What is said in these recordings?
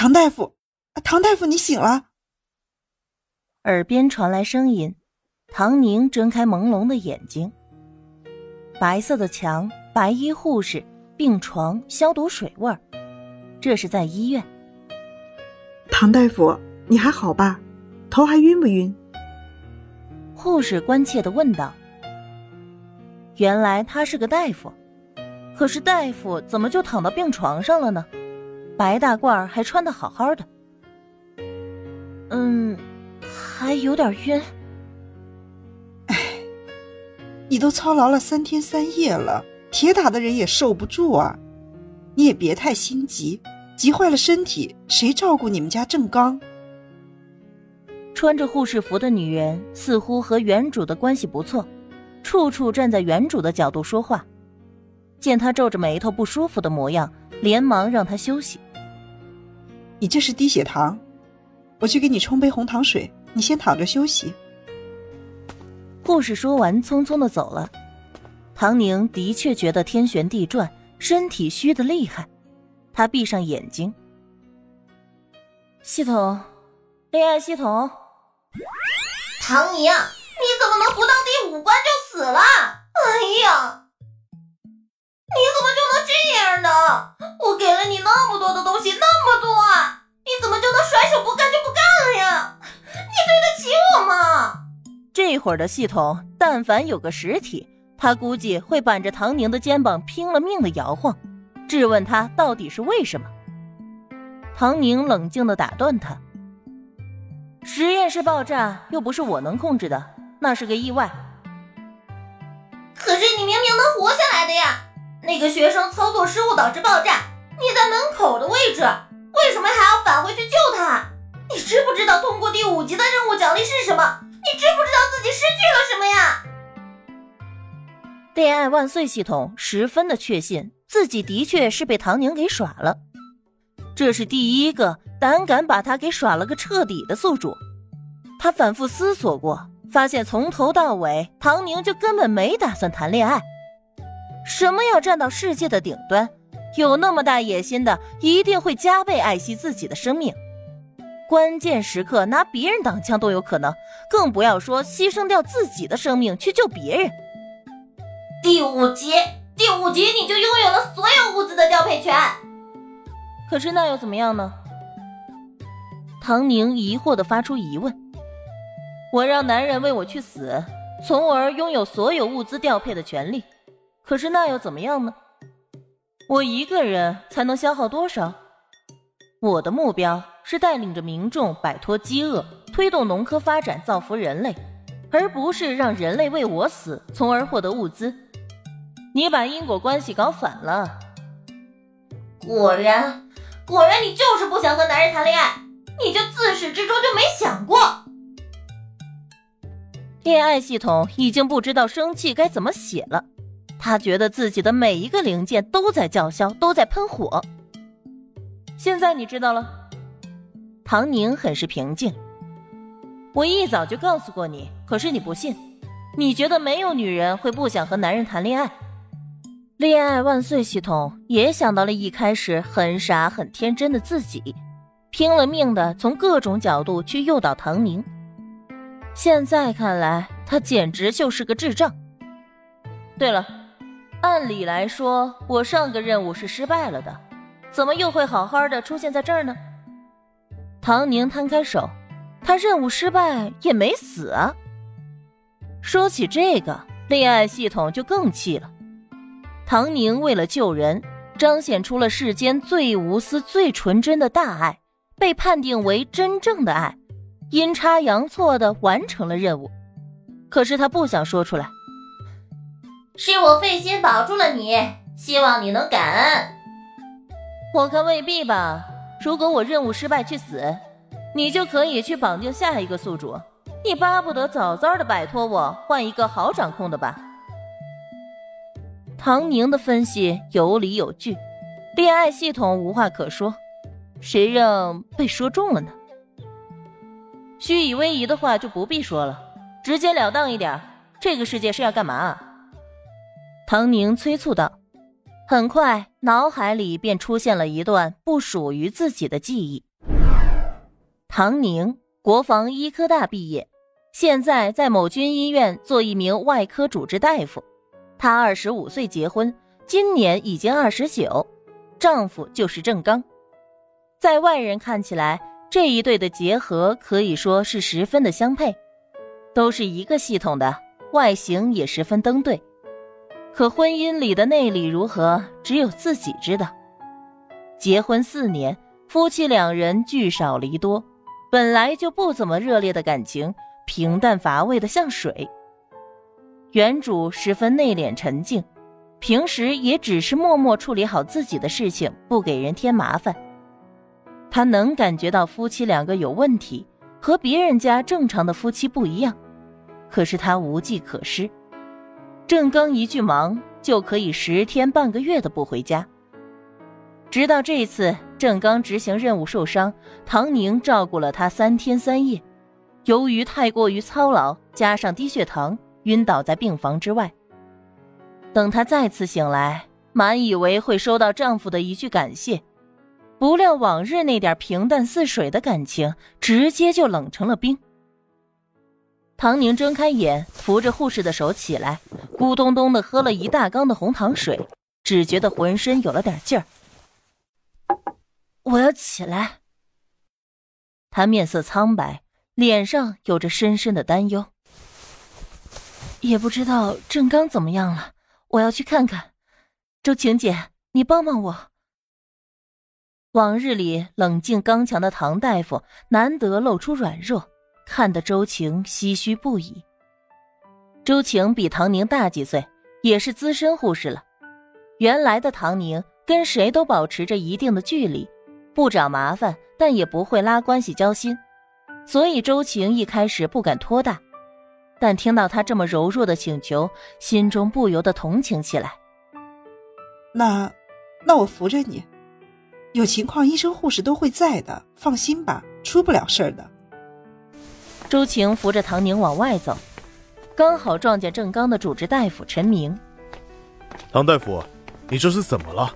唐大夫，唐大夫，你醒了！耳边传来声音，唐宁睁开朦胧的眼睛。白色的墙，白衣护士，病床，消毒水味儿，这是在医院。唐大夫，你还好吧？头还晕不晕？护士关切的问道。原来他是个大夫，可是大夫怎么就躺到病床上了呢？白大褂还穿的好好的。嗯，还有点晕。哎，你都操劳了三天三夜了，铁打的人也受不住啊！你也别太心急，急坏了身体，谁照顾你们家正刚？穿着护士服的女人似乎和原主的关系不错，处处站在原主的角度说话。见他皱着眉头不舒服的模样，连忙让他休息。你这是低血糖，我去给你冲杯红糖水，你先躺着休息。护士说完，匆匆的走了。唐宁的确觉得天旋地转，身体虚的厉害。他闭上眼睛。系统，恋爱系统。唐宁，你怎么能不到第五关就死了？哎呀！你怎么就能这样呢？我给了你那么多的东西，甩手不干就不干了呀？你对得起我吗？这会儿的系统，但凡有个实体，他估计会板着唐宁的肩膀拼了命的摇晃，质问他到底是为什么。唐宁冷静的打断他：“实验室爆炸又不是我能控制的，那是个意外。可是你明明能活下来的呀！”那个学生操作失误导致爆炸，你在门口的位置，为什么还要返回去救他？你知不知道通过第五级的任务奖励是什么？你知不知道自己失去了什么呀？恋爱万岁系统十分的确信自己的确是被唐宁给耍了，这是第一个胆敢把他给耍了个彻底的宿主。他反复思索过，发现从头到尾唐宁就根本没打算谈恋爱。什么要站到世界的顶端？有那么大野心的，一定会加倍爱惜自己的生命。关键时刻拿别人挡枪都有可能，更不要说牺牲掉自己的生命去救别人。第五集，第五集你就拥有了所有物资的调配权。可是那又怎么样呢？唐宁疑惑的发出疑问。我让男人为我去死，从而拥有所有物资调配的权利。可是那又怎么样呢？我一个人才能消耗多少？我的目标是带领着民众摆脱饥饿，推动农科发展，造福人类，而不是让人类为我死，从而获得物资。你把因果关系搞反了。果然，果然，你就是不想和男人谈恋爱，你就自始至终就没想过。恋爱系统已经不知道生气该怎么写了。他觉得自己的每一个零件都在叫嚣，都在喷火。现在你知道了。唐宁很是平静。我一早就告诉过你，可是你不信。你觉得没有女人会不想和男人谈恋爱？恋爱万岁系统也想到了一开始很傻很天真的自己，拼了命的从各种角度去诱导唐宁。现在看来，他简直就是个智障。对了。按理来说，我上个任务是失败了的，怎么又会好好的出现在这儿呢？唐宁摊开手，他任务失败也没死啊。说起这个，恋爱系统就更气了。唐宁为了救人，彰显出了世间最无私、最纯真的大爱，被判定为真正的爱，阴差阳错的完成了任务。可是他不想说出来。是我费心保住了你，希望你能感恩。我看未必吧。如果我任务失败去死，你就可以去绑定下一个宿主。你巴不得早早的摆脱我，换一个好掌控的吧？唐宁的分析有理有据，恋爱系统无话可说。谁让被说中了呢？虚以委蛇的话就不必说了，直截了当一点。这个世界是要干嘛？唐宁催促道，很快脑海里便出现了一段不属于自己的记忆。唐宁，国防医科大毕业，现在在某军医院做一名外科主治大夫。她二十五岁结婚，今年已经二十九，丈夫就是郑刚。在外人看起来，这一对的结合可以说是十分的相配，都是一个系统的，外形也十分登对。可婚姻里的内里如何，只有自己知道。结婚四年，夫妻两人聚少离多，本来就不怎么热烈的感情，平淡乏味的像水。原主十分内敛沉静，平时也只是默默处理好自己的事情，不给人添麻烦。他能感觉到夫妻两个有问题，和别人家正常的夫妻不一样，可是他无计可施。郑刚一句忙就可以十天半个月的不回家。直到这次郑刚执行任务受伤，唐宁照顾了他三天三夜。由于太过于操劳，加上低血糖，晕倒在病房之外。等她再次醒来，满以为会收到丈夫的一句感谢，不料往日那点平淡似水的感情，直接就冷成了冰。唐宁睁开眼，扶着护士的手起来，咕咚咚的喝了一大缸的红糖水，只觉得浑身有了点劲儿。我要起来。他面色苍白，脸上有着深深的担忧。也不知道郑刚怎么样了，我要去看看。周晴姐，你帮帮我。往日里冷静刚强的唐大夫，难得露出软弱，看得周晴唏嘘不已。周晴比唐宁大几岁，也是资深护士了。原来的唐宁跟谁都保持着一定的距离。不找麻烦，但也不会拉关系交心，所以周晴一开始不敢托大，但听到他这么柔弱的请求，心中不由得同情起来。那，那我扶着你，有情况医生护士都会在的，放心吧，出不了事儿的。周晴扶着唐宁往外走，刚好撞见正刚的主治大夫陈明。唐大夫，你这是怎么了？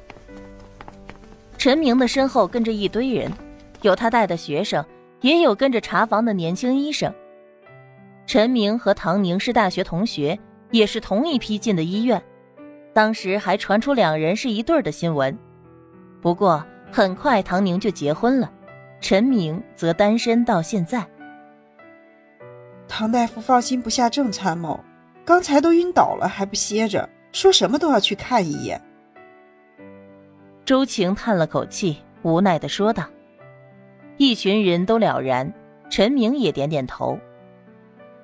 陈明的身后跟着一堆人，有他带的学生，也有跟着查房的年轻医生。陈明和唐宁是大学同学，也是同一批进的医院，当时还传出两人是一对的新闻。不过很快唐宁就结婚了，陈明则单身到现在。唐大夫放心不下郑参谋，刚才都晕倒了还不歇着，说什么都要去看一眼。周晴叹了口气，无奈的说道：“一群人都了然，陈明也点点头。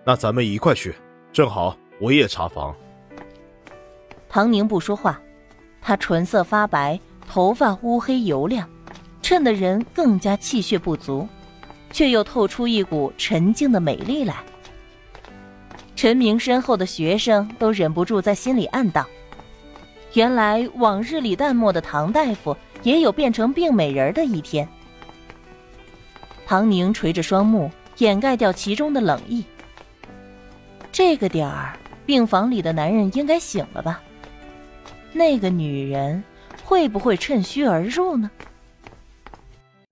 那咱们一块去，正好我也查房。”唐宁不说话，他唇色发白，头发乌黑油亮，衬得人更加气血不足，却又透出一股沉静的美丽来。陈明身后的学生都忍不住在心里暗道。原来往日里淡漠的唐大夫也有变成病美人的一天。唐宁垂着双目，掩盖掉其中的冷意。这个点儿，病房里的男人应该醒了吧？那个女人会不会趁虚而入呢？